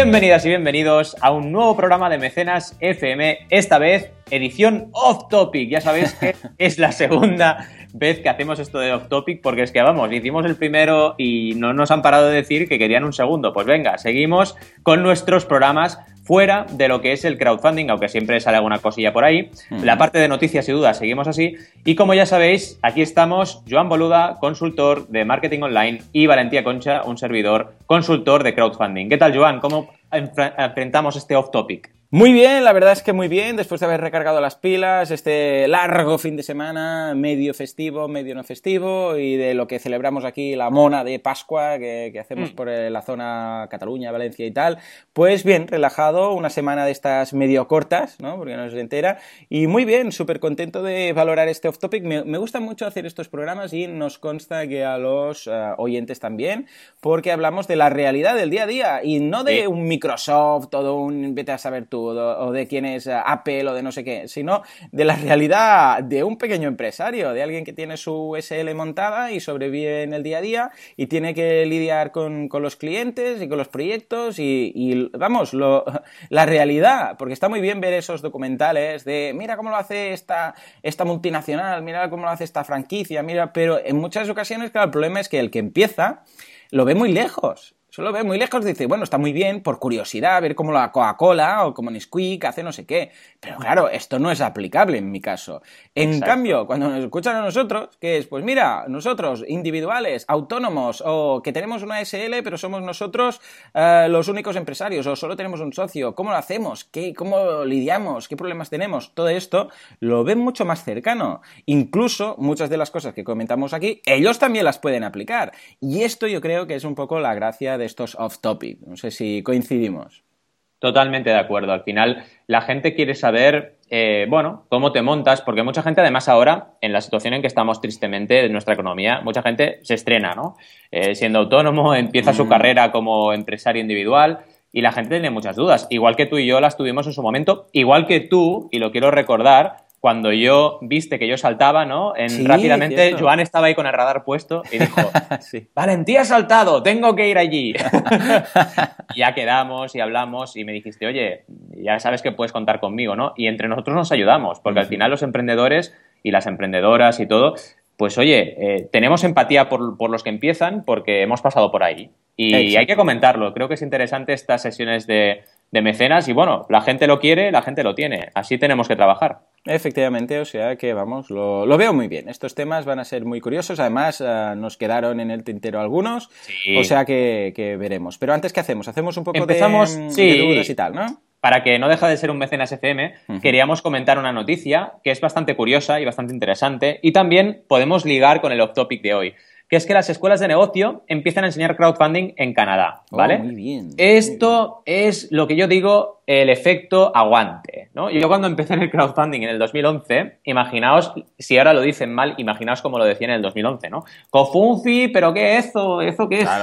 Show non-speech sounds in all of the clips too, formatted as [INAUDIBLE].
Bienvenidas y bienvenidos a un nuevo programa de Mecenas FM, esta vez edición off topic. Ya sabéis que [LAUGHS] es la segunda vez que hacemos esto de off topic porque es que vamos, hicimos el primero y no nos han parado de decir que querían un segundo. Pues venga, seguimos con nuestros programas fuera de lo que es el crowdfunding, aunque siempre sale alguna cosilla por ahí. La parte de noticias y dudas seguimos así. Y como ya sabéis, aquí estamos Joan Boluda, consultor de marketing online, y Valentía Concha, un servidor consultor de crowdfunding. ¿Qué tal, Joan? ¿Cómo enfrentamos este off topic? Muy bien, la verdad es que muy bien, después de haber recargado las pilas, este largo fin de semana, medio festivo, medio no festivo, y de lo que celebramos aquí, la mona de Pascua que, hacemos mm. por eh, la zona Cataluña, Valencia y tal, pues bien, relajado, una semana de estas medio cortas, ¿no? Porque no es entera, y muy bien, súper contento de valorar este off-topic. Me, gusta mucho hacer estos programas y nos consta que a los eh, oyentes también, porque hablamos de la realidad del día a día y no de un Microsoft, todo un vete a saber tú o de quién es eh, Apple o de no sé qué, sino de la realidad de un pequeño empresario, de alguien que tiene su SL montada y sobrevive en el día a día y tiene que lidiar con, los clientes y con los proyectos y, vamos, [LAUGHS] la realidad, porque está muy bien ver esos documentales de mira cómo lo hace esta, esta multinacional, mira cómo lo hace esta franquicia, mira, pero en muchas ocasiones, claro, el problema es que el que empieza lo ve muy lejos Solo ve muy lejos, dice, bueno, está muy bien, por curiosidad, ver cómo la Coca-Cola o como Nesquik hace no sé qué. Pero claro, esto no es aplicable en mi caso. En cambio, cuando nos escuchan a nosotros, que es, pues mira, nosotros, individuales, autónomos, o que tenemos una SL, pero somos nosotros eh, los únicos empresarios, o solo tenemos un socio, ¿cómo lo hacemos? ¿Qué, ¿Cómo lidiamos? ¿Qué problemas tenemos? Todo esto lo ven mucho más cercano. Incluso muchas de las cosas que comentamos aquí, ellos también las pueden aplicar. Y esto yo creo que es un poco la gracia de estos off-topic. No sé si coincidimos. Totalmente de acuerdo. Al final, la gente quiere saber, eh, bueno, cómo te montas, porque mucha gente, además, ahora, en la situación en que estamos tristemente de nuestra economía, mucha gente se estrena, ¿no? Eh, siendo autónomo, [LAUGHS] empieza su mm. carrera como empresario individual y la gente tiene muchas dudas. Igual que tú y yo las tuvimos en su momento, igual que tú, y lo quiero recordar, cuando yo viste que yo saltaba, ¿no? En, rápidamente, Joan estaba ahí con el radar puesto y dijo, [LAUGHS] Valentía ha saltado, tengo que ir allí. [LAUGHS] ya quedamos y hablamos y me dijiste, oye, ya sabes que puedes contar conmigo, ¿no? Y entre nosotros nos ayudamos, porque al final los emprendedores y las emprendedoras y todo, pues oye, eh, tenemos empatía por, por, los que empiezan porque hemos pasado por ahí. Y hay que comentarlo. Creo que es interesante estas sesiones de, de mecenas y bueno, la gente lo quiere, la gente lo tiene. Así tenemos que trabajar. Efectivamente, o sea que vamos, lo, veo muy bien. Estos temas van a ser muy curiosos. Además, eh, nos quedaron en el tintero algunos, o sea que, veremos. Pero antes, ¿qué hacemos? Hacemos un poco Empezamos, de, sí, dudas y tal, ¿no? Para que no deje de ser un mecenas FM, queríamos comentar una noticia que es bastante curiosa y bastante interesante y también podemos ligar con el off topic de hoy que es que las escuelas de negocio empiezan a enseñar crowdfunding en Canadá, oh, ¿vale? muy bien. Esto es lo que yo digo el efecto aguante, ¿no? Yo cuando empecé en el crowdfunding en el 2011, imaginaos, si ahora lo dicen mal, imaginaos como lo decían en el 2011, ¿no? Cofunfi, ¿pero qué es eso? ¿Eso qué es? [LAUGHS]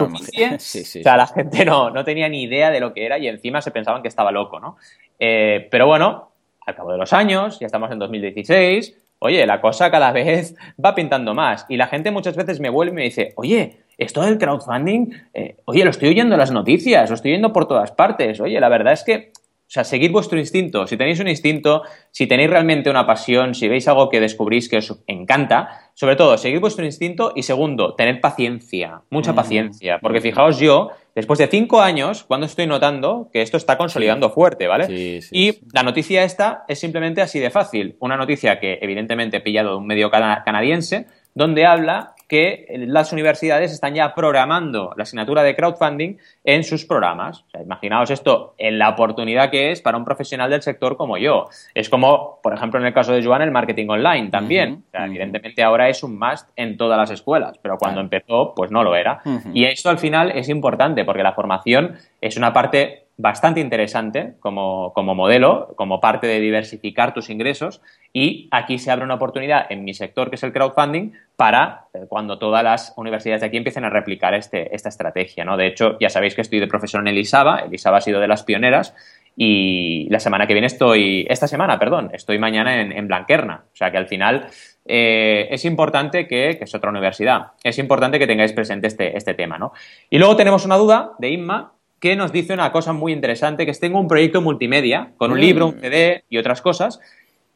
Sí, sí, o sea, la gente no, no tenía ni idea de lo que era y encima se pensaban que estaba loco, ¿no? Eh, pero bueno, al cabo de los años, ya estamos en 2016, oye, la cosa cada vez [LAUGHS] va pintando más. Y la gente muchas veces me vuelve y me dice, oye, esto del crowdfunding, eh, oye, lo estoy oyendo en las noticias, lo estoy oyendo por todas partes. Oye, la verdad es que, o sea, seguid vuestro instinto. Si tenéis un instinto, si tenéis realmente una pasión, si veis algo que descubrís que os encanta, sobre todo, seguid vuestro instinto y segundo, tened paciencia, mucha mm. paciencia. Porque fijaos yo, después de cinco años, cuando estoy notando que esto está consolidando fuerte, ¿vale? Sí, sí, y la noticia esta es simplemente así de fácil. Una noticia que evidentemente he pillado de un medio canadiense, donde habla que las universidades están ya programando la asignatura de crowdfunding en sus programas. O sea, imaginaos esto en la oportunidad que es para un profesional del sector como yo. Es como, por ejemplo, en el caso de Joan, el marketing online también. Evidentemente ahora es un must en todas las escuelas, pero cuando empezó, pues no lo era. Y esto al final es importante porque la formación es una parte bastante interesante como, como, modelo, como parte de diversificar tus ingresos y aquí se abre una oportunidad en mi sector, que es el crowdfunding, para eh, cuando todas las universidades de aquí empiecen a replicar este, esta estrategia. ¿no? De hecho, ya sabéis que estoy de profesor en Elisaba, Elisaba ha sido de las pioneras y la semana que viene estoy, esta semana, perdón, estoy mañana en, en Blanquerna. O sea que al final eh, es importante que, que es otra universidad, es importante que tengáis presente este, este tema. ¿no? Y luego tenemos una duda de Inma que nos dice una cosa muy interesante, que es tengo un proyecto multimedia, con un libro, un mm. CD y otras cosas.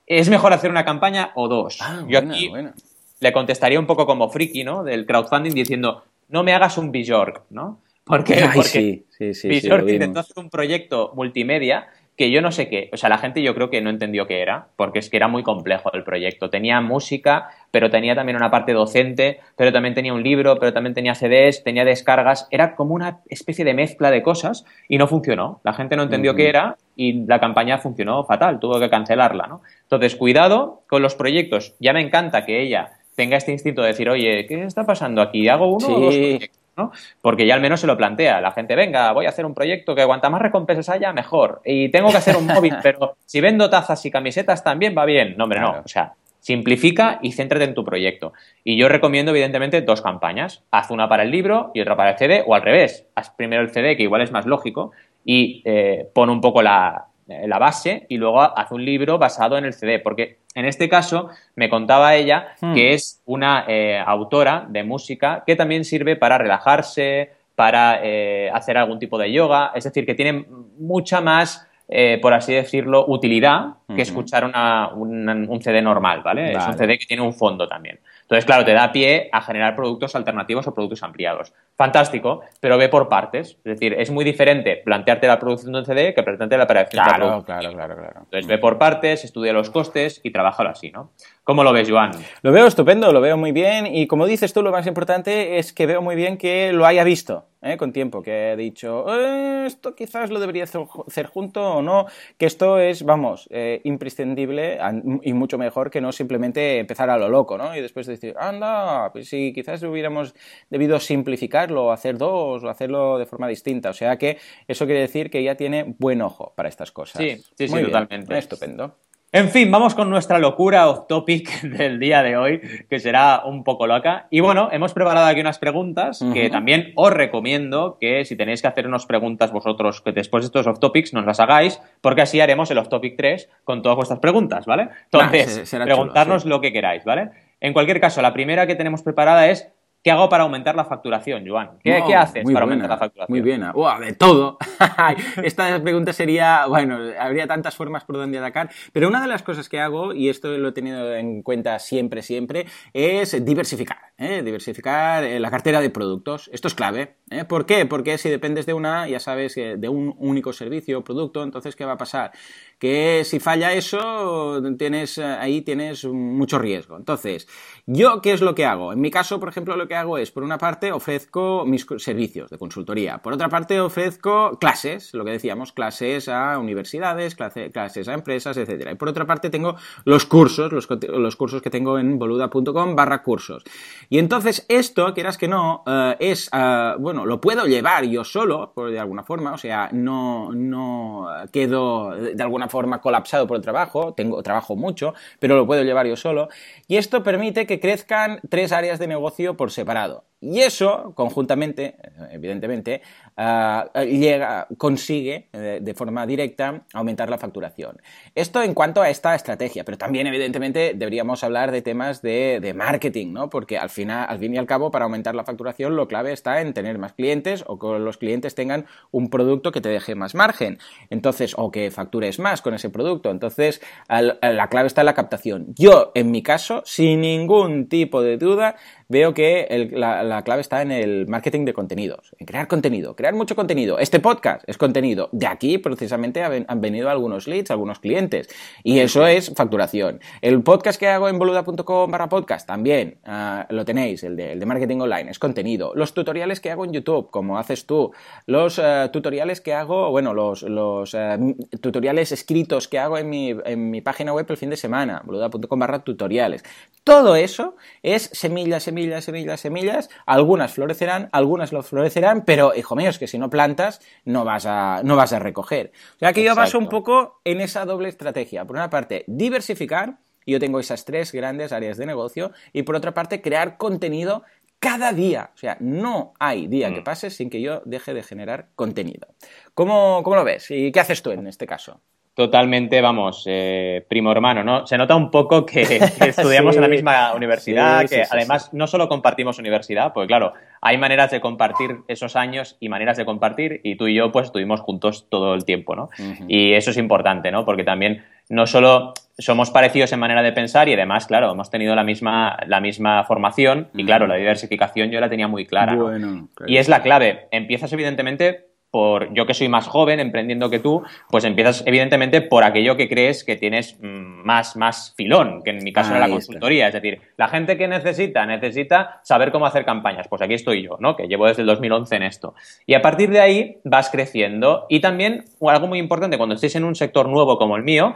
¿Es mejor hacer una campaña o dos? Ah, Yo aquí le contestaría un poco como friki, ¿no? Del crowdfunding diciendo, no me hagas un Bjork, ¿no? Porque, porque sí, sí, intentó hacer un proyecto multimedia que yo no sé qué, o sea, la gente yo creo que no entendió qué era, porque es que era muy complejo el proyecto. Tenía música, pero tenía también una parte docente, pero también tenía un libro, pero también tenía CDs, tenía descargas, era como una especie de mezcla de cosas y no funcionó. La gente no entendió qué era y la campaña funcionó fatal, tuvo que cancelarla, ¿no? Entonces, cuidado con los proyectos. Ya me encanta que ella tenga este instinto de decir, oye, ¿qué está pasando aquí? ¿Hago uno o dos proyectos? Porque ya al menos se lo plantea. La gente, venga, voy a hacer un proyecto que cuanta más recompensas haya, mejor. Y tengo que hacer un móvil, [LAUGHS] pero si vendo tazas y camisetas también va bien. No, hombre, no. O sea, simplifica y céntrate en tu proyecto. Y yo recomiendo, evidentemente, dos campañas. Haz una para el libro y otra para el CD, o al revés. Haz primero el CD, que igual es más lógico, y eh, pon un poco la, la base y luego haz un libro basado en el CD, porque en este caso me contaba ella hmm. que es una eh, autora de música que también sirve para relajarse, para eh, hacer algún tipo de yoga, es decir, que tiene mucha más por así decirlo, utilidad que escuchar un CD normal, ¿vale? Es un CD que tiene un fondo también. Entonces, claro, te da pie a generar productos alternativos o productos ampliados. Fantástico, pero ve por partes. Es decir, es muy diferente plantearte la producción de un CD que plantearte la operación claro, Claro, claro, claro. Entonces, ve por partes, estudia los costes y trabájalo así, ¿no? ¿Cómo lo ves, Joan? Lo veo estupendo, lo veo muy bien y como dices tú, lo más importante es que veo muy bien que lo haya visto. ¿eh? con tiempo, que he dicho, eh, esto quizás lo debería hacer junto o no, que esto es, vamos, eh, imprescindible y mucho mejor que no simplemente empezar a lo loco, ¿no? Y después decir, anda, pues si quizás hubiéramos debido simplificarlo, hacer dos o hacerlo de forma distinta. O sea que eso quiere decir que ya tiene buen ojo para estas cosas. Sí, sí, sí, totalmente. Estupendo. En fin, vamos con nuestra locura off topic [LAUGHS] del día de hoy, que será un poco loca. Y bueno, hemos preparado aquí unas preguntas que también os recomiendo que si tenéis que hacer unas preguntas vosotros, que después de estos off topics nos las hagáis, porque así haremos el off topic 3 con todas vuestras preguntas, ¿vale? Entonces, preguntarnos lo que queráis, ¿vale? En cualquier caso, la primera que tenemos preparada es ¿Qué hago para aumentar la facturación, Joan? ¿Qué, haces para aumentar la facturación? Muy bien. de todo. [LAUGHS] Esta pregunta sería, bueno, habría tantas formas por donde atacar, pero una de las cosas que hago, y esto lo he tenido en cuenta siempre, siempre, es diversificar. ¿eh? Diversificar eh, la cartera de productos. Esto es clave. ¿eh? ¿Por qué? Porque si dependes de una, ya sabes, de un único servicio o producto, entonces, ¿qué va a pasar? Que si falla eso, tienes, ahí tienes mucho riesgo. Entonces, ¿yo qué es lo que hago? En mi caso, por ejemplo, lo que hago es, por una parte, ofrezco mis servicios de consultoría. Por otra parte, ofrezco clases, lo que decíamos, clases a universidades, clases a empresas, etc. Y por otra parte, tengo los cursos, los, cursos que tengo en boluda.com barra cursos. Y entonces, esto, quieras que no, eh, es, eh, bueno, lo puedo llevar yo solo, por, de alguna forma, o sea, no, no quedo de alguna forma colapsado por el trabajo, tengo trabajo mucho, pero lo puedo llevar yo solo. Y esto permite que crezcan tres áreas de negocio por separado. Y eso, conjuntamente, evidentemente, ah, llega, consigue eh, de forma directa aumentar la facturación. Esto en cuanto a esta estrategia, pero también, evidentemente, deberíamos hablar de temas de, marketing, ¿no? Porque al, final, al fin y al cabo, para aumentar la facturación, lo clave está en tener más clientes o que los clientes tengan un producto que te deje más margen. Entonces, o que factures más con ese producto. Entonces, la clave está en la captación. Yo, en mi caso, sin ningún tipo de duda, veo que la, clave está en el marketing de contenidos, en crear contenido, crear mucho contenido. Este podcast es contenido. De aquí precisamente han venido algunos leads, algunos clientes. Y eso es facturación. El podcast que hago en boluda.com barra podcast también ah, lo tenéis, el de, marketing online, es contenido. Los tutoriales que hago en YouTube, como haces tú. Los eh, tutoriales que hago, bueno, los, eh, tutoriales escritos que hago en mi, en mi página web el fin de semana, boluda.com barra tutoriales. Todo eso es semilla, semilla semillas, semillas, semillas, algunas florecerán, algunas lo florecerán, pero hijo mío, es que si no plantas no vas a, no vas a recoger. O sea que yo baso un poco en esa doble estrategia. Por una parte, diversificar, y yo tengo esas tres grandes áreas de negocio, y por otra parte, crear contenido cada día. O sea, no hay día que mm. pase sin que yo deje de generar contenido. ¿Cómo, cómo lo ves? ¿Y qué haces tú en este caso? Totalmente, vamos, eh, primo hermano, ¿no? Se nota un poco que, [LAUGHS] estudiamos en la misma universidad, que además no solo compartimos universidad, pues claro, hay maneras de compartir esos años y maneras de compartir, y tú y yo pues estuvimos juntos todo el tiempo, ¿no? Y eso es importante, ¿no? Porque también no solo somos parecidos en manera de pensar y además, claro, hemos tenido la misma, la misma formación y claro, la diversificación yo la tenía muy clara. Y es la clave. Empiezas evidentemente por yo que soy más joven, emprendiendo que tú, pues empiezas evidentemente por aquello que crees que tienes mm, más, más filón, que en mi caso era la consultoría. Es decir, la gente que necesita, necesita saber cómo hacer campañas. Pues aquí estoy yo, ¿no? Que llevo desde el 2011 en esto. Y a partir de ahí vas creciendo. Y también, algo muy importante, cuando estéis en un sector nuevo como el mío,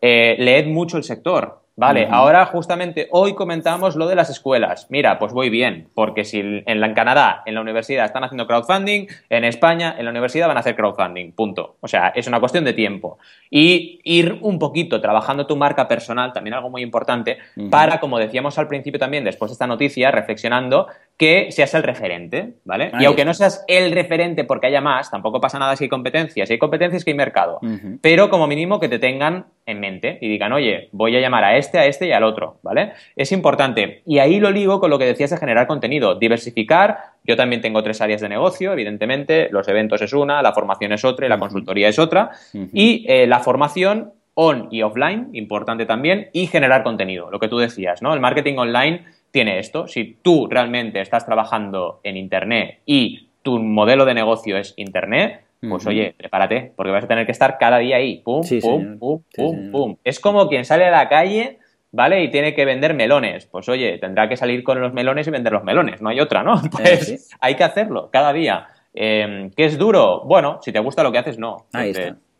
eh, leed mucho el sector. Vale, ahora justamente hoy comentamos lo de las escuelas. Mira, pues voy bien, porque si en, la, Canadá, en la universidad están haciendo crowdfunding, en España, en la universidad van a hacer crowdfunding, punto. O sea, es una cuestión de tiempo. Y ir un poquito trabajando tu marca personal, también algo muy importante, para, como decíamos al principio también, después de esta noticia, reflexionando, que seas el referente, ¿vale? y aunque no seas el referente porque haya más, tampoco pasa nada si hay competencias. Si hay competencias, que hay mercado. Pero como mínimo que te tengan en mente y digan, oye, voy a llamar a este, a este y al otro, ¿vale? Es importante. Y ahí lo ligo con lo que decías de generar contenido, diversificar. Yo también tengo tres áreas de negocio, evidentemente. Los eventos es una, la formación es otra y la consultoría es otra. Y eh, la formación on y offline, importante también, y generar contenido, lo que tú decías, ¿no? El marketing online tiene esto. Si tú realmente estás trabajando en Internet y tu modelo de negocio es Internet, pues oye, prepárate, porque vas a tener que estar cada día ahí. Pum, pum, pum, pum, pum. Es como quien sale a la calle, ¿vale? Y tiene que vender melones. Pues oye, tendrá que salir con los melones y vender los melones. No hay otra, ¿no? [LAUGHS] Pues hay que hacerlo cada día. Eh, ¿Qué es duro? Bueno, si te gusta lo que haces, no.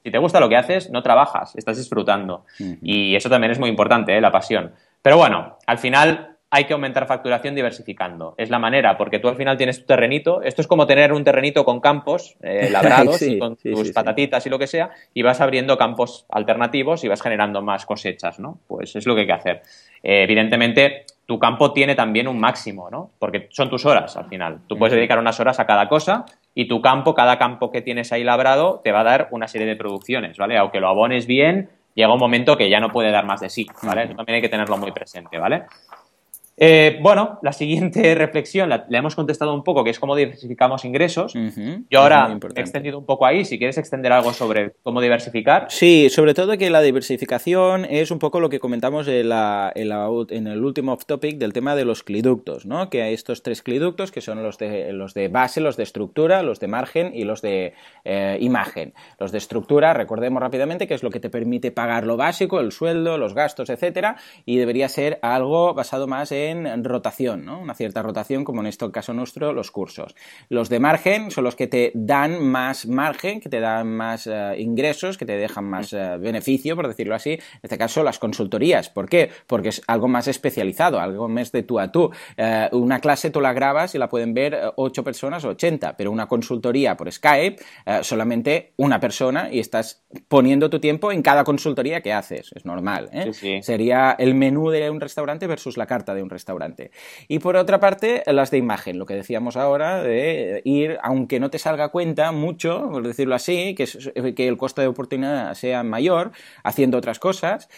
Si te gusta lo que haces, no trabajas, estás disfrutando. Y eso también es muy importante, ¿eh? la pasión. Pero bueno, al final hay que aumentar facturación diversificando. Es la manera, porque tú al final tienes tu terrenito. Esto es como tener un terrenito con campos eh, [LAUGHS] labrados, y con tus patatitas y lo que sea, y vas abriendo campos alternativos y vas generando más cosechas, ¿no? Pues es lo que hay que hacer. Eh, evidentemente, tu campo tiene también un máximo, ¿no? Porque son tus horas al final. Tú puedes dedicar unas horas a cada cosa y tu campo, cada campo que tienes ahí labrado, te va a dar una serie de producciones, ¿vale? Aunque lo abones bien, llega un momento que ya no puede dar más de sí, ¿vale? Eso también hay que tenerlo muy presente, ¿vale? Eh, bueno, la siguiente [LAUGHS] reflexión la, hemos contestado un poco, que es cómo diversificamos ingresos. Yo ahora he extendido un poco ahí, si quieres extender algo sobre cómo diversificar. Sí, sobre todo que la diversificación es un poco lo que comentamos en, el último off topic del tema de los cliductos, ¿no? Que hay estos tres cliductos que son los de, los de base, los de estructura, los de margen y los de eh, imagen. Los de estructura, recordemos rápidamente que es lo que te permite pagar lo básico, el sueldo, los gastos, etcétera, y debería ser algo basado más en en rotación, ¿no? una cierta rotación, como en este caso nuestro, los cursos. Los de margen son los que te dan más margen, que te dan más eh, ingresos, que te dejan más eh, beneficio, por decirlo así. En este caso, las consultorías. ¿Por qué? Porque es algo más especializado, algo más de tú a tú. Eh, una clase tú la grabas y la pueden ver 8 personas o 80, pero una consultoría por Skype, solamente una persona y estás poniendo tu tiempo en cada consultoría que haces. Es normal. Sería el menú de un restaurante versus la carta de un restaurante. Y por otra parte, las de imagen, lo que decíamos ahora, de ir, aunque no te salga cuenta mucho, por decirlo así, que, que el costo de oportunidad sea mayor, haciendo otras cosas,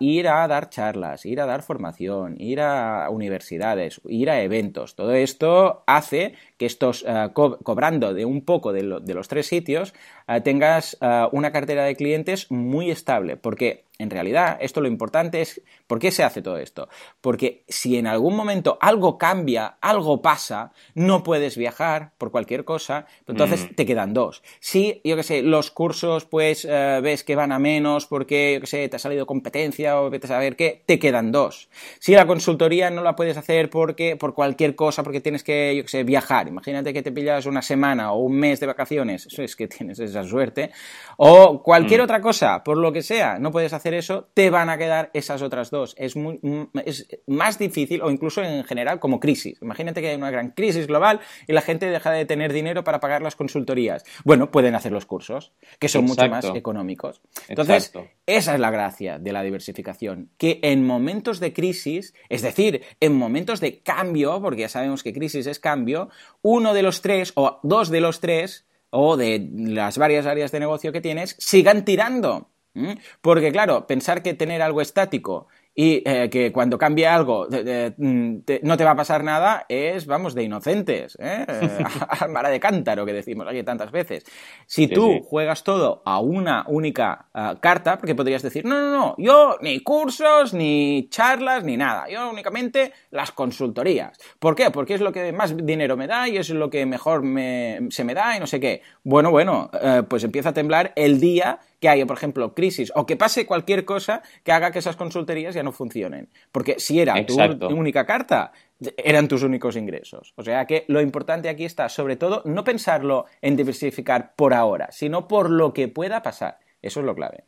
ir a dar charlas, ir a dar formación, ir a universidades, ir a eventos. Todo esto hace que estos, eh, cobrando de un poco de, los tres sitios, eh, tengas eh, una cartera de clientes muy estable, porque en realidad, esto lo importante es, ¿por qué se hace todo esto? Porque si en algún momento algo cambia, algo pasa, no puedes viajar por cualquier cosa, entonces mm. te quedan dos. Si, yo qué sé, los cursos, pues ves que van a menos porque, yo qué sé, te ha salido competencia o vete a saber qué, te quedan dos. Si la consultoría no la puedes hacer porque, por cualquier cosa, porque tienes que, yo qué sé, viajar, imagínate que te pillas una semana o un mes de vacaciones, eso es que [LAUGHS] tienes esa suerte, o cualquier mm. otra cosa, por lo que sea, no puedes hacer eso, te van a quedar esas otras dos. Es, muy, es más difícil, o incluso en general, como crisis. Imagínate que hay una gran crisis global y la gente deja de tener dinero para pagar las consultorías. Bueno, pueden hacer los cursos, que son mucho más económicos. Entonces, esa es la gracia de la diversificación, que en momentos de crisis, es decir, en momentos de cambio, porque ya sabemos que crisis es cambio, uno de los tres o dos de los tres o de las varias áreas de negocio que tienes sigan tirando. Porque, claro, pensar que tener algo estático y eh, que cuando cambie algo mm, no te va a pasar nada es, vamos, de inocentes, ¿eh? [LAUGHS] [LAUGHS] Almara de cántaro que decimos aquí tantas veces. Si tú juegas todo a una única eh, carta, porque podrías decir, no, no, no, yo ni cursos, ni charlas, ni nada, yo únicamente las consultorías. ¿Por qué? Porque es lo que más dinero me da y es lo que mejor se me da y no sé qué. Bueno, bueno, eh, pues empieza a temblar el día que haya, por ejemplo, crisis o que pase cualquier cosa que haga que esas consultorías ya no funcionen. Porque si era tu única carta, eran tus únicos ingresos. O sea que lo importante aquí está, sobre todo, no pensarlo en diversificar por ahora, sino por lo que pueda pasar. Eso es lo clave.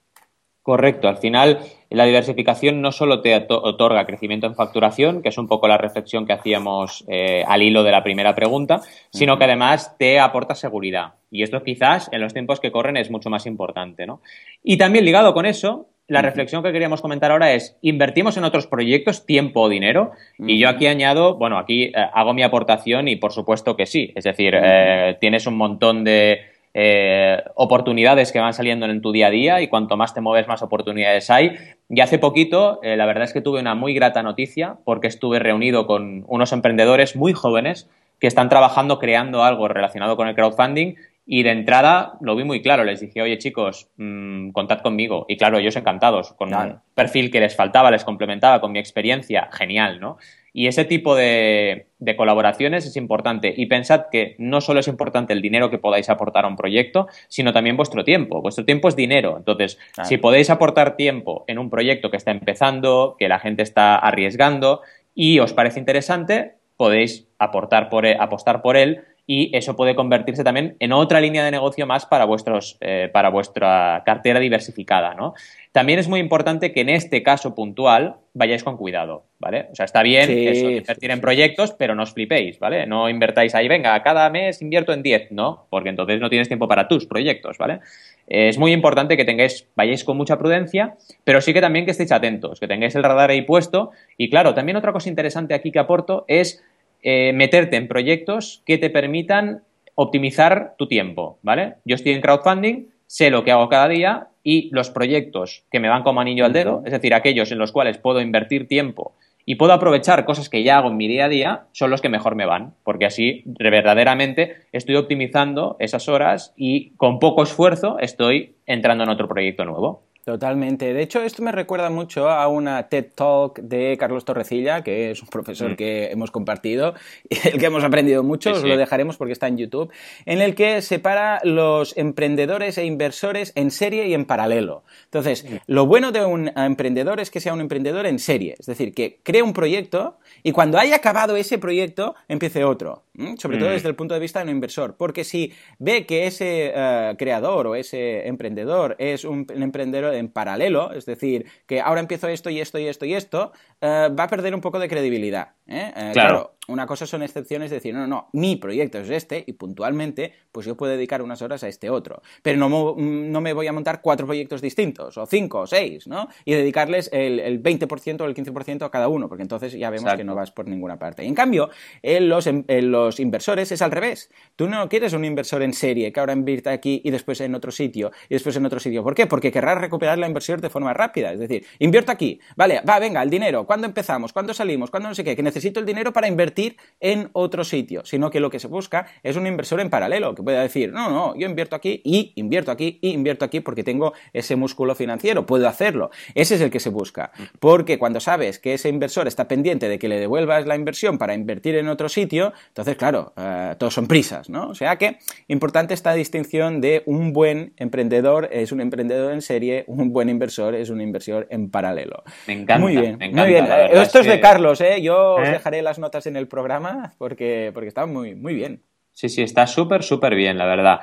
Correcto. Al final, la diversificación no solo te otorga crecimiento en facturación, que es un poco la reflexión que hacíamos eh, al hilo de la primera pregunta, sino que además te aporta seguridad. Y esto quizás en los tiempos que corren es mucho más importante. ¿no? Y también ligado con eso, la reflexión que queríamos comentar ahora es, ¿invertimos en otros proyectos tiempo o dinero? Y yo aquí añado, bueno, aquí eh, hago mi aportación y por supuesto que sí. Es decir, eh, tienes un montón de eh, oportunidades que van saliendo en tu día a día y cuanto más te mueves, más oportunidades hay. Y hace poquito, eh, la verdad es que tuve una muy grata noticia porque estuve reunido con unos emprendedores muy jóvenes que están trabajando creando algo relacionado con el crowdfunding y de entrada lo vi muy claro, les dije, oye chicos, mmm, contad conmigo. Y claro, ellos encantados, con un perfil que les faltaba, les complementaba con mi experiencia, genial, ¿no? Y ese tipo de, colaboraciones es importante. Y pensad que no solo es importante el dinero que podáis aportar a un proyecto, sino también vuestro tiempo. Vuestro tiempo es dinero. Entonces, si podéis aportar tiempo en un proyecto que está empezando, que la gente está arriesgando y os parece interesante, podéis aportar por, e, apostar por él y eso puede convertirse también en otra línea de negocio más para, vuestros, eh, para vuestra cartera diversificada. ¿no? También es muy importante que en este caso puntual vayáis con cuidado, ¿vale? O sea, está bien invertir en proyectos, pero no os flipéis, ¿vale? No invertáis ahí, venga, cada mes invierto en 10, no, porque entonces no tienes tiempo para tus proyectos, ¿vale? Es muy importante que tengáis, vayáis con mucha prudencia, pero sí que también que estéis atentos, que tengáis el radar ahí puesto. Y claro, también otra cosa interesante aquí que aporto es eh, meterte en proyectos que te permitan optimizar tu tiempo, ¿vale? Yo estoy en crowdfunding, sé lo que hago cada día y los proyectos que me van como anillo al dedo, es decir, aquellos en los cuales puedo invertir tiempo y puedo aprovechar cosas que ya hago en mi día a día, son los que mejor me van, porque así verdaderamente estoy optimizando esas horas y con poco esfuerzo estoy entrando en otro proyecto nuevo. Totalmente. De hecho, esto me recuerda mucho a una TED Talk de Carlos Torrecilla, que es un profesor mm. que hemos compartido [LAUGHS] y el que hemos aprendido mucho, os lo dejaremos porque está en YouTube, en el que separa los emprendedores e inversores en serie y en paralelo. Entonces, mm. lo bueno de un emprendedor es que sea un emprendedor en serie, es decir, que cree un proyecto y cuando haya acabado ese proyecto, empiece otro. Sobre todo mm. desde el punto de vista de un inversor. Porque si ve que ese eh, creador o ese emprendedor es un emprendedor en paralelo, es decir, que ahora empiezo esto y esto y esto y esto, eh, va a perder un poco de credibilidad. ¿eh? Eh, claro. Una cosa son excepciones, decir, no, no, mi proyecto es este y puntualmente, pues yo puedo dedicar unas horas a este otro. Pero no, no me voy a montar cuatro proyectos distintos, o cinco, o seis, ¿no? Y dedicarles el, el 20% o el 15% a cada uno, porque entonces ya vemos que no vas por ninguna parte. Y en cambio, en los, en los inversores es al revés. Tú no quieres un inversor en serie que ahora invierta aquí y después en otro sitio y después en otro sitio. ¿Por qué? Porque querrás recuperar la inversión de forma rápida. Es decir, invierto aquí, vale, va, venga, el dinero, ¿cuándo empezamos? ¿Cuándo salimos? ¿Cuándo no sé qué? Que necesito el dinero para invertir en otro sitio, sino que lo que se busca es un inversor en paralelo, que pueda decir, no, no, yo invierto aquí y invierto aquí y invierto aquí porque tengo ese músculo financiero, puedo hacerlo. Ese es el que se busca, porque cuando sabes que ese inversor está pendiente de que le devuelvas la inversión para invertir en otro sitio, entonces, claro, eh, todos son prisas, ¿no? O sea que importante esta distinción de un buen emprendedor es un emprendedor en serie, un buen inversor es un inversor en paralelo. Me encanta. Muy bien, muy bien. Esto es, de Carlos, ¿eh? Yo os ¿Eh? dejaré las notas en el programa porque, porque está muy, muy bien. Sí, sí, está súper, súper bien, la verdad.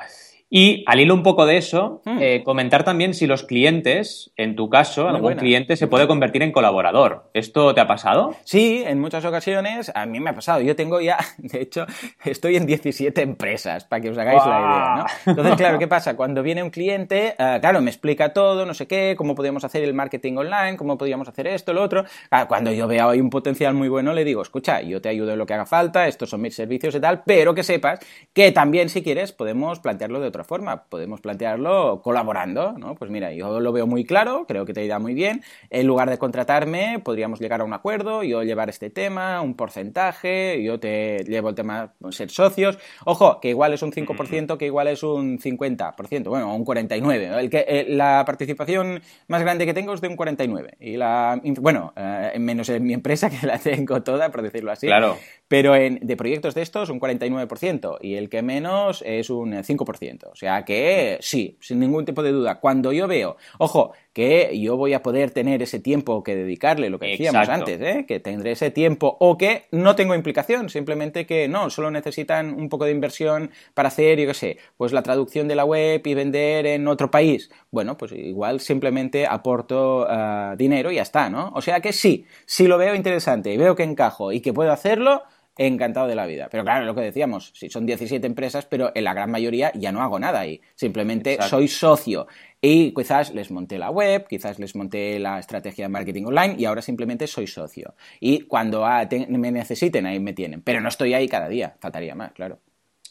Y al hilo un poco de eso, hmm. eh, comentar también si los clientes, en tu caso, algún cliente se puede convertir en colaborador. ¿Esto te ha pasado? Sí, en muchas ocasiones a mí me ha pasado. Yo tengo ya, [LAUGHS] de hecho, estoy en 17 empresas, para que os hagáis la idea, ¿no? Entonces, claro, ¿qué [LAUGHS] pasa? Cuando viene un cliente, eh, claro, me explica todo, no sé qué, cómo podríamos hacer el marketing online, cómo podríamos hacer esto, lo otro. cuando yo veo ahí un potencial muy bueno, le digo, escucha, yo te ayudo en lo que haga falta, estos son mis servicios y tal, pero que sepas que también, si quieres, podemos plantearlo de otra otra forma. Podemos plantearlo colaborando, ¿no? Pues mira, yo lo veo muy claro, creo que te irá muy bien. En lugar de contratarme, podríamos llegar a un acuerdo, yo llevar este tema, un porcentaje, yo te llevo el tema ser socios. Ojo, que igual es un 5%, que igual es un 50%, bueno, un 49%. El que, eh, la participación más grande que tengo es de un 49%. Y la, bueno, eh, menos en mi empresa, [LAUGHS] que la tengo toda, por decirlo así. Claro. Pero en, de proyectos de estos, un 49%. Y el que menos es un 5%. O sea que sí, sin ningún tipo de duda. Cuando yo veo, ojo, que yo voy a poder tener ese tiempo que dedicarle, lo que decíamos antes, ¿eh? que tendré ese tiempo o que no tengo implicación, simplemente que no, solo necesitan un poco de inversión para hacer, yo qué sé, pues la traducción de la web y vender en otro país. Bueno, pues igual simplemente aporto ah, dinero y ya está, ¿no? O sea que sí, si lo veo interesante y veo que encajo y que puedo hacerlo, encantado de la vida. Pero claro, lo que decíamos, si son 17 empresas, pero en la gran mayoría ya no hago nada ahí. Simplemente soy socio. Y quizás les monté la web, quizás les monté la estrategia de marketing online y ahora simplemente soy socio. Y cuando me necesiten, ahí me tienen. Pero no estoy ahí cada día, faltaría más, claro.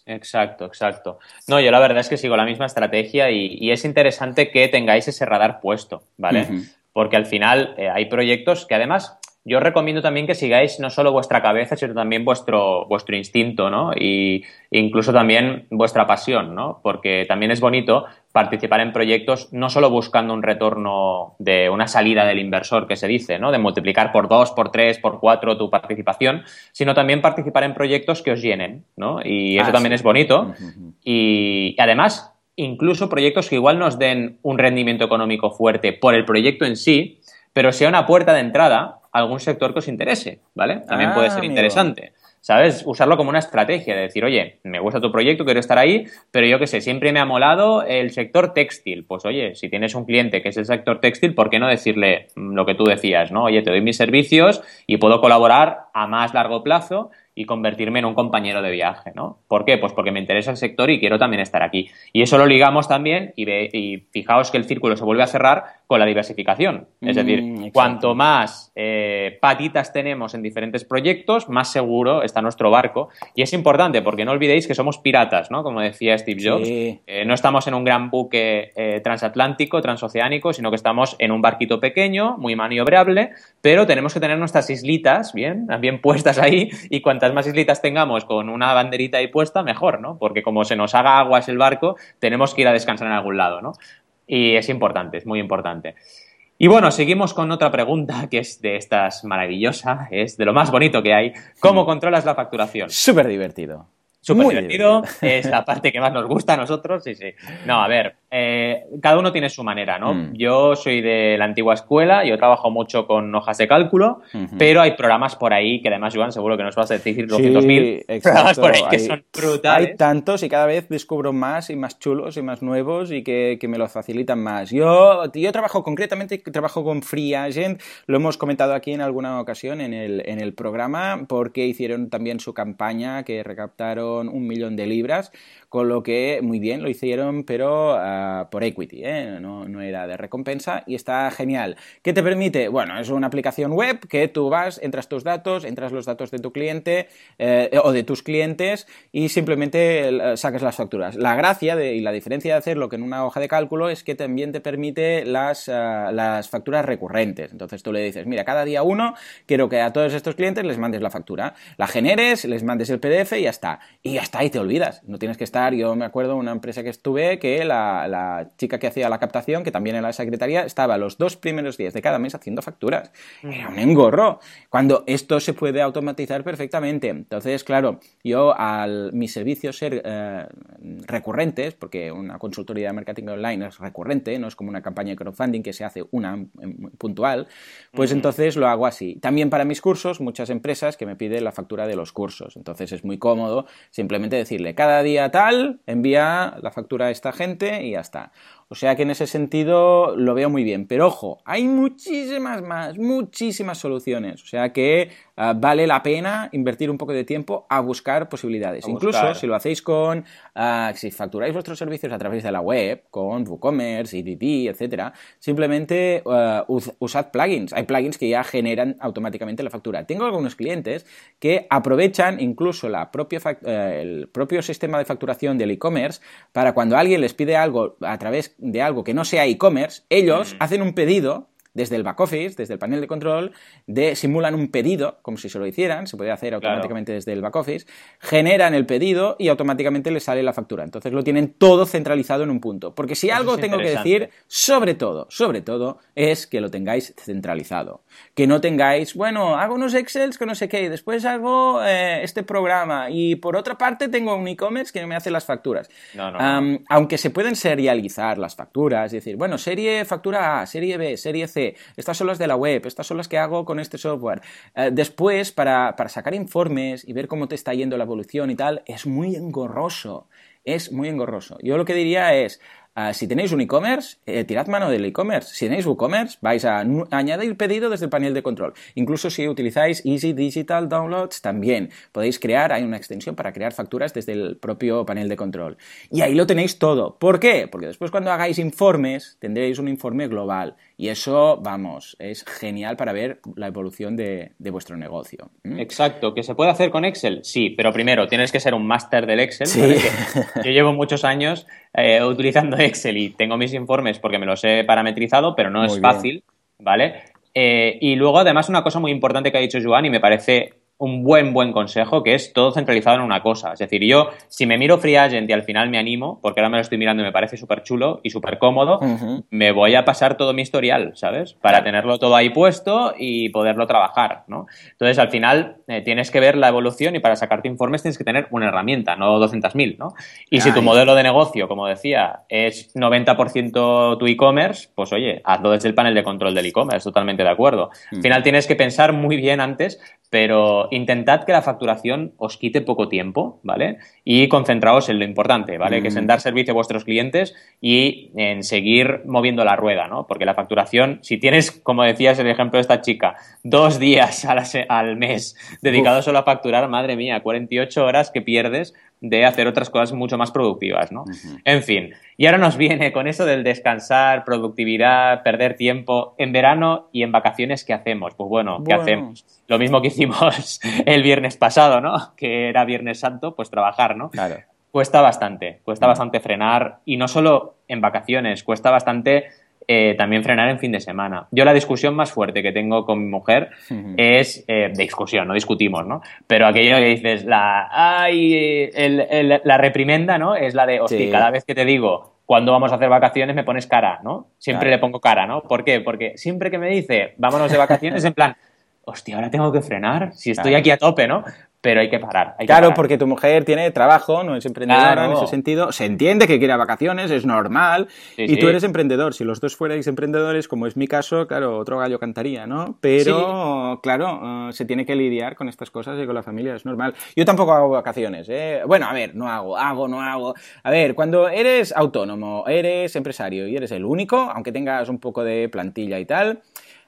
Exacto, exacto. No, yo la verdad es que sigo la misma estrategia y, es interesante que tengáis ese radar puesto, ¿vale? Porque al final eh, hay proyectos que además yo recomiendo también que sigáis no solo vuestra cabeza, sino también vuestro, vuestro instinto, ¿no? Y incluso también vuestra pasión, ¿no? Porque también es bonito participar en proyectos no solo buscando un retorno de una salida del inversor que se dice, ¿no? De multiplicar por dos, por tres, por cuatro tu participación, sino también participar en proyectos que os llenen, ¿no? Y eso ah, también es bonito. Y además, incluso proyectos que igual nos den un rendimiento económico fuerte por el proyecto en sí, pero sea una puerta de entrada algún sector que os interese, ¿vale? También puede ser ah, interesante. ¿Sabes? Usarlo como una estrategia de decir, oye, me gusta tu proyecto, quiero estar ahí, pero yo qué sé, siempre me ha molado el sector textil. Pues oye, si tienes un cliente que es el sector textil, ¿por qué no decirle lo que tú decías, ¿no? Oye, te doy mis servicios y puedo colaborar a más largo plazo y convertirme en un compañero de viaje, ¿no? ¿Por qué? Pues porque me interesa el sector y quiero también estar aquí. Y eso lo ligamos también y, y fijaos que el círculo se vuelve a cerrar con la diversificación. Es decir, mm, cuanto más eh, patitas tenemos en diferentes proyectos, más seguro está nuestro barco. Y es importante porque no olvidéis que somos piratas, ¿no? Como decía Steve Jobs. Eh, no estamos en un gran buque eh, transatlántico, transoceánico, sino que estamos en un barquito pequeño, muy maniobrable, pero tenemos que tener nuestras islitas bien, bien puestas ahí y cuantas más islitas tengamos con una banderita ahí puesta, mejor, ¿no? Porque como se nos haga aguas el barco, tenemos que ir a descansar en algún lado, ¿no? Y es importante, es muy importante. Y bueno, seguimos con otra pregunta que es de estas maravillosa, es de lo más bonito que hay. ¿Cómo controlas la facturación? Súper divertido. Súper divertido, es la parte que más nos gusta a nosotros, sí, sí. No, a ver, eh, cada uno tiene su manera, ¿no? Mm. Yo soy de la antigua escuela, yo trabajo mucho con hojas de cálculo, pero hay programas por ahí que además, Joan, seguro que nos vas a decir 200.000 programas por ahí que son brutales. Hay tantos y cada vez descubro más y más chulos y más nuevos y que, me lo facilitan más. Yo, yo trabajo concretamente, trabajo con Free Agent, lo hemos comentado aquí en alguna ocasión en el, en el programa, porque hicieron también su campaña que recaptaron un millón de libras con lo que muy bien lo hicieron, pero por equity, ¿eh? no, era de recompensa y está genial. ¿Qué te permite? Bueno, es una aplicación web que tú vas, entras tus datos, entras los datos de tu cliente eh, o de tus clientes y simplemente eh, sacas las facturas. La gracia y la diferencia de hacerlo que en una hoja de cálculo es que también te permite las, las facturas recurrentes. Entonces tú le dices, mira, cada día uno quiero que a todos estos clientes les mandes la factura, la generes, les mandes el PDF y ya está. Y ya está, y te olvidas. No tienes que estar yo me acuerdo una empresa que estuve que la, chica que hacía la captación, que también era la secretaria, estaba los dos primeros días de cada mes haciendo facturas. Era un engorro. Cuando esto se puede automatizar perfectamente. Entonces, claro, yo al mis servicios ser eh, recurrentes, porque una consultoría de marketing online es recurrente, no es como una campaña de crowdfunding que se hace una puntual, pues entonces lo hago así. También para mis cursos, muchas empresas que me piden la factura de los cursos. Entonces es muy cómodo simplemente decirle cada día tal envía la factura a esta gente y ya está. O sea que en ese sentido lo veo muy bien. Pero ojo, hay muchísimas más, muchísimas soluciones. O sea que ah, vale la pena invertir un poco de tiempo a buscar posibilidades. Incluso si lo hacéis con, ah, si facturáis vuestros servicios a través de la web, con WooCommerce, EDP, etcétera, simplemente ah, usad plugins. Hay plugins que ya generan automáticamente la factura. Tengo algunos clientes que aprovechan incluso la propia eh, el propio sistema de facturación del e-commerce para cuando alguien les pide algo a través de algo que no sea e-commerce, ellos mm. hacen un pedido desde el back office, desde el panel de control, de, simulan un pedido, como si se lo hicieran, se puede hacer automáticamente desde el back office, generan el pedido y automáticamente les sale la factura. Entonces lo tienen todo centralizado en un punto. Porque si algo tengo que decir, sobre todo, sobre todo, es que lo tengáis centralizado. Que no tengáis, bueno, hago unos Excels que no sé qué, y después hago eh, este programa y por otra parte tengo un e-commerce que me hace las facturas. aunque se pueden serializar las facturas, es decir, bueno, serie factura A, serie B, serie C, estas son las de la web, estas son las que hago con este software. Eh, después, para, para sacar informes y ver cómo te está yendo la evolución y tal, es muy engorroso. Es muy engorroso. Yo lo que diría es, Ah, si tenéis un e-commerce, eh, tirad mano del e-commerce. Si tenéis WooCommerce, vais a añadir pedido desde el panel de control. Incluso si utilizáis Easy Digital Downloads, también podéis crear, hay una extensión para crear facturas desde el propio panel de control. Y ahí lo tenéis todo. ¿Por qué? Porque después cuando hagáis informes, tendréis un informe global. Y eso, vamos, es genial para ver la evolución de, vuestro negocio. ¿Mm? Exacto. ¿Que se puede hacer con Excel? Sí, pero primero tienes que ser un máster del Excel. Yo llevo muchos años eh, utilizando Excel y tengo mis informes porque me los he parametrizado, pero no es fácil, ¿vale? Eh, y luego, además, una cosa muy importante que ha dicho Joan y me parece un buen, buen consejo, que es todo centralizado en una cosa. Es decir, yo, si me miro Free Agent y al final me animo, porque ahora me lo estoy mirando y me parece súper chulo y súper cómodo, me voy a pasar todo mi historial, ¿sabes? Para tenerlo todo ahí puesto y poderlo trabajar, ¿no? Entonces, al final, eh, tienes que ver la evolución y para sacarte informes tienes que tener una herramienta, no 200.000, ¿no? Y si tu modelo de negocio, como decía, es 90% tu e-commerce, pues oye, hazlo desde el panel de control del e-commerce, totalmente de acuerdo. Al final tienes que pensar muy bien antes pero intentad que la facturación os quite poco tiempo, ¿vale? Y concentraos en lo importante, ¿vale? Que es en mm. dar servicio a vuestros clientes y en seguir moviendo la rueda, ¿no? Porque la facturación, si tienes, como decías el ejemplo de esta chica, dos días al mes dedicados solo a facturar, madre mía, 48 horas que pierdes de hacer otras cosas mucho más productivas, ¿no? En fin, y ahora nos viene con eso del descansar, productividad, perder tiempo en verano y en vacaciones, ¿qué hacemos? Pues bueno, ¿qué hacemos? Lo mismo que hicimos [LAUGHS] el viernes pasado, ¿no? Que era Viernes Santo, pues trabajar, ¿no? Claro. Cuesta bastante, cuesta bastante frenar y no solo en vacaciones, cuesta bastante eh, también frenar en fin de semana. Yo la discusión más fuerte que tengo con mi mujer es eh, de discusión, no discutimos, ¿no? Pero aquello que dices, la, ay, la reprimenda, ¿no? Es la de, hostia, cada vez que te digo cuando vamos a hacer vacaciones me pones cara, ¿no? Siempre le pongo cara, ¿no? ¿Por qué? Porque siempre que me dice, vámonos de vacaciones, en plan, hostia, ahora tengo que frenar, si estoy aquí a tope, ¿no? Pero hay que parar. claro, porque tu mujer tiene trabajo, no es emprendedora en ese sentido. Se entiende que quiere vacaciones, es normal. y tú eres emprendedor. Si los dos fuerais emprendedores, como es mi caso, claro, otro gallo cantaría, ¿no? Pero, claro, eh, se tiene que lidiar con estas cosas y con la familia, es normal. Yo tampoco hago vacaciones, ¿eh? Bueno, a ver, no hago, hago, no hago. A ver, cuando eres autónomo, eres empresario y eres el único, aunque tengas un poco de plantilla y tal,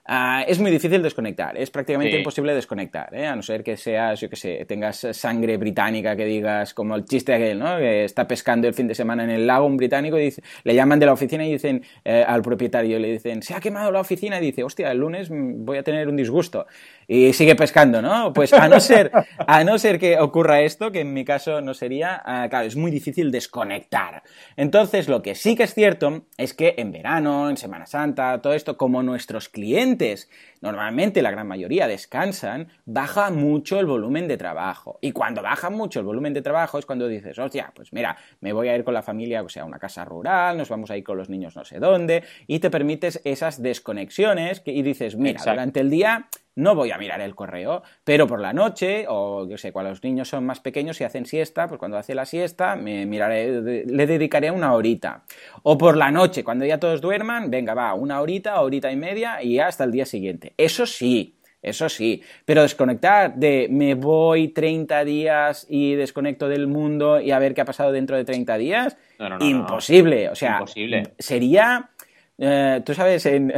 Ah, es muy difícil desconectar, es prácticamente imposible desconectar, ¿eh? a no ser que seas, yo que sé, tengas sangre británica que digas, como el chiste aquel, ¿no? Que está pescando el fin de semana en el lago un británico y dice, le llaman de la oficina y dicen eh, al propietario, le dicen, se ha quemado la oficina y dice, hostia, el lunes voy a tener un disgusto y sigue pescando, ¿no? Pues a no ser, a no ser que ocurra esto, que en mi caso no sería, ah, claro, es muy difícil desconectar. Entonces, lo que sí que es cierto es que en verano, en Semana Santa, todo esto, como nuestros clientes normalmente la gran mayoría descansan, baja mucho el volumen de trabajo. Y cuando baja mucho el volumen de trabajo es cuando dices, hostia, pues mira, me voy a ir con la familia, o sea, a una casa rural, nos vamos a ir con los niños no sé dónde, y te permites esas desconexiones y dices, mira, durante el día no voy a mirar el correo, pero por la noche, o yo sé, cuando los niños son más pequeños y hacen siesta, pues cuando hace la siesta, me miraré, le dedicaré una horita. O por la noche, cuando ya todos duerman, venga, va, una horita, horita y media y hasta el día siguiente. Eso sí, Eso sí, pero desconectar de me voy 30 días y desconecto del mundo y a ver qué ha pasado dentro de 30 días, imposible. O sea, sería eh, Tú sabes, [LAUGHS] en,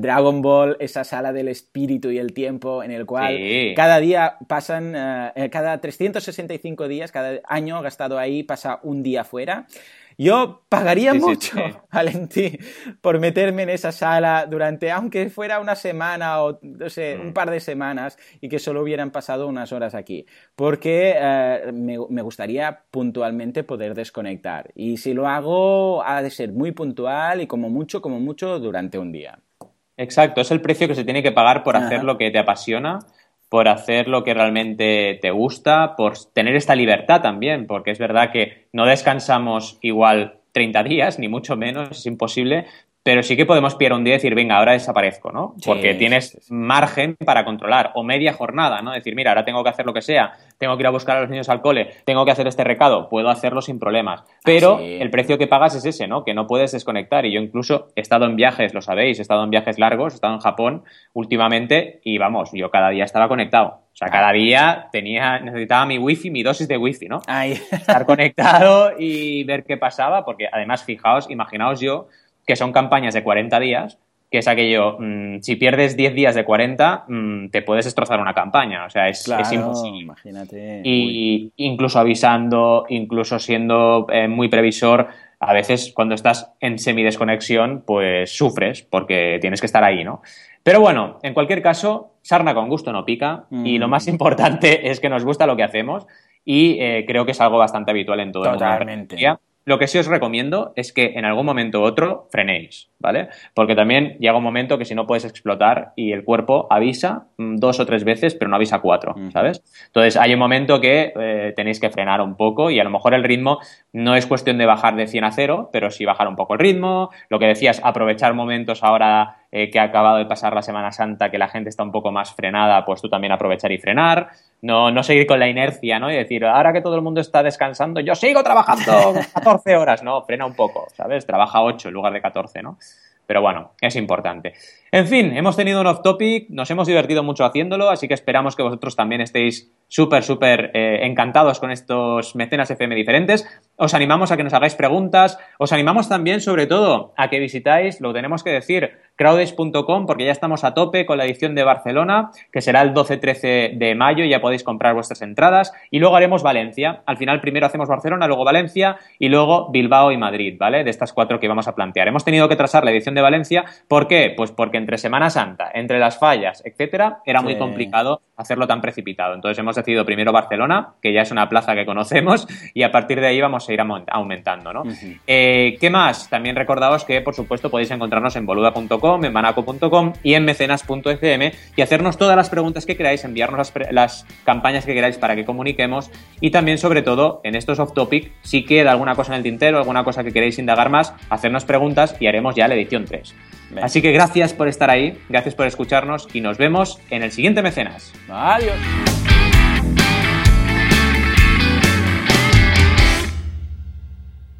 Dragon Ball, esa sala del espíritu y el tiempo en el cual cada día pasan, eh, eh, cada 365 días, cada año gastado ahí pasa un día fuera. Yo pagaría mucho, [LAUGHS] Valentín, por meterme en esa sala durante, aunque fuera una semana o, no sé, un mm. par de semanas y que solo hubieran pasado unas horas aquí. Porque eh, me, me, gustaría puntualmente poder desconectar. Y si lo hago, ha de ser muy puntual y como mucho, como mucho, durante un día. Exacto, es el precio que se tiene que pagar por hacer lo que te apasiona por hacer lo que realmente te gusta, por tener esta libertad también, porque es verdad que no descansamos igual 30 días, ni mucho menos, es imposible, pero sí que podemos pillar un día y decir, venga, ahora desaparezco, ¿no? Porque tienes margen para controlar, o media jornada, ¿no? Decir, mira, ahora tengo que hacer lo que sea, tengo que ir a buscar a los niños al cole, tengo que hacer este recado, puedo hacerlo sin problemas. Pero el precio que pagas es ese, ¿no? Que no puedes desconectar. Y yo incluso he estado en viajes, lo sabéis, he estado en viajes largos, he estado en Japón últimamente y vamos, yo cada día estaba conectado. O sea, cada día tenía, necesitaba mi wifi, mi dosis de wifi, ¿no? Estar conectado y ver qué pasaba, porque además, fijaos, imaginaos yo que son campañas de 40 días, que es aquello, mm, si pierdes 10 días de 40, mm, te puedes destrozar una campaña, o sea, es, imposible. Imagínate. Y incluso avisando, incluso siendo eh, muy previsor, a veces cuando estás en semidesconexión, pues sufres porque tienes que estar ahí, ¿no? Pero bueno, en cualquier caso, sarna con gusto no pica y lo más mm. importante es que nos gusta lo que hacemos y eh, creo que es algo bastante habitual en todo Totalmente. el mundo. Lo que sí os recomiendo es que en algún momento u otro frenéis, ¿vale? Porque también llega un momento que si no puedes explotar y el cuerpo avisa mm, dos o tres veces, pero no avisa cuatro, ¿sabes? Entonces hay un momento que eh, tenéis que frenar un poco y a lo mejor el ritmo no es cuestión de bajar de 100 a 0, pero sí bajar un poco el ritmo. Lo que decías, aprovechar momentos ahora eh, que ha acabado de pasar la Semana Santa, que la gente está un poco más frenada, pues tú también aprovechar y frenar. No, no seguir con la inercia, ¿no? Y decir, ahora que todo el mundo está descansando, yo sigo trabajando [LAUGHS] 14 horas. No, frena un poco, ¿sabes? Trabaja 8 en lugar de 14, ¿no? Pero bueno, es importante. En fin, hemos tenido un off topic, nos hemos divertido mucho haciéndolo, así que esperamos que vosotros también estéis súper, súper eh, encantados con estos mecenas FM diferentes. Os animamos a que nos hagáis preguntas, os animamos también, sobre todo, a que visitáis, lo tenemos que decir, crowdays.com, porque ya estamos a tope con la edición de Barcelona, que será el 12-13 de mayo, ya podéis comprar vuestras entradas, y luego haremos Valencia. Al final, primero hacemos Barcelona, luego Valencia, y luego Bilbao y Madrid, ¿vale? De estas cuatro que vamos a plantear. Hemos tenido que trazar la edición de Valencia, ¿por qué? Pues porque entre Semana Santa, entre las fallas, etcétera, era muy complicado hacerlo tan precipitado. Entonces hemos decidido primero Barcelona, que ya es una plaza que conocemos, y a partir de ahí vamos a ir aumentando, ¿no? Eh, ¿Qué más? También recordaos que, por supuesto, podéis encontrarnos en boluda.com, en manaco.com y en mecenas.fm y hacernos todas las preguntas que queráis, enviarnos las, las, campañas que queráis para que comuniquemos y también, sobre todo, en estos off-topic, si queda alguna cosa en el tintero, alguna cosa que queréis indagar más, hacernos preguntas y haremos ya la edición 3. Así que gracias por estar ahí, gracias por escucharnos y nos vemos en el siguiente Mecenas. Adiós.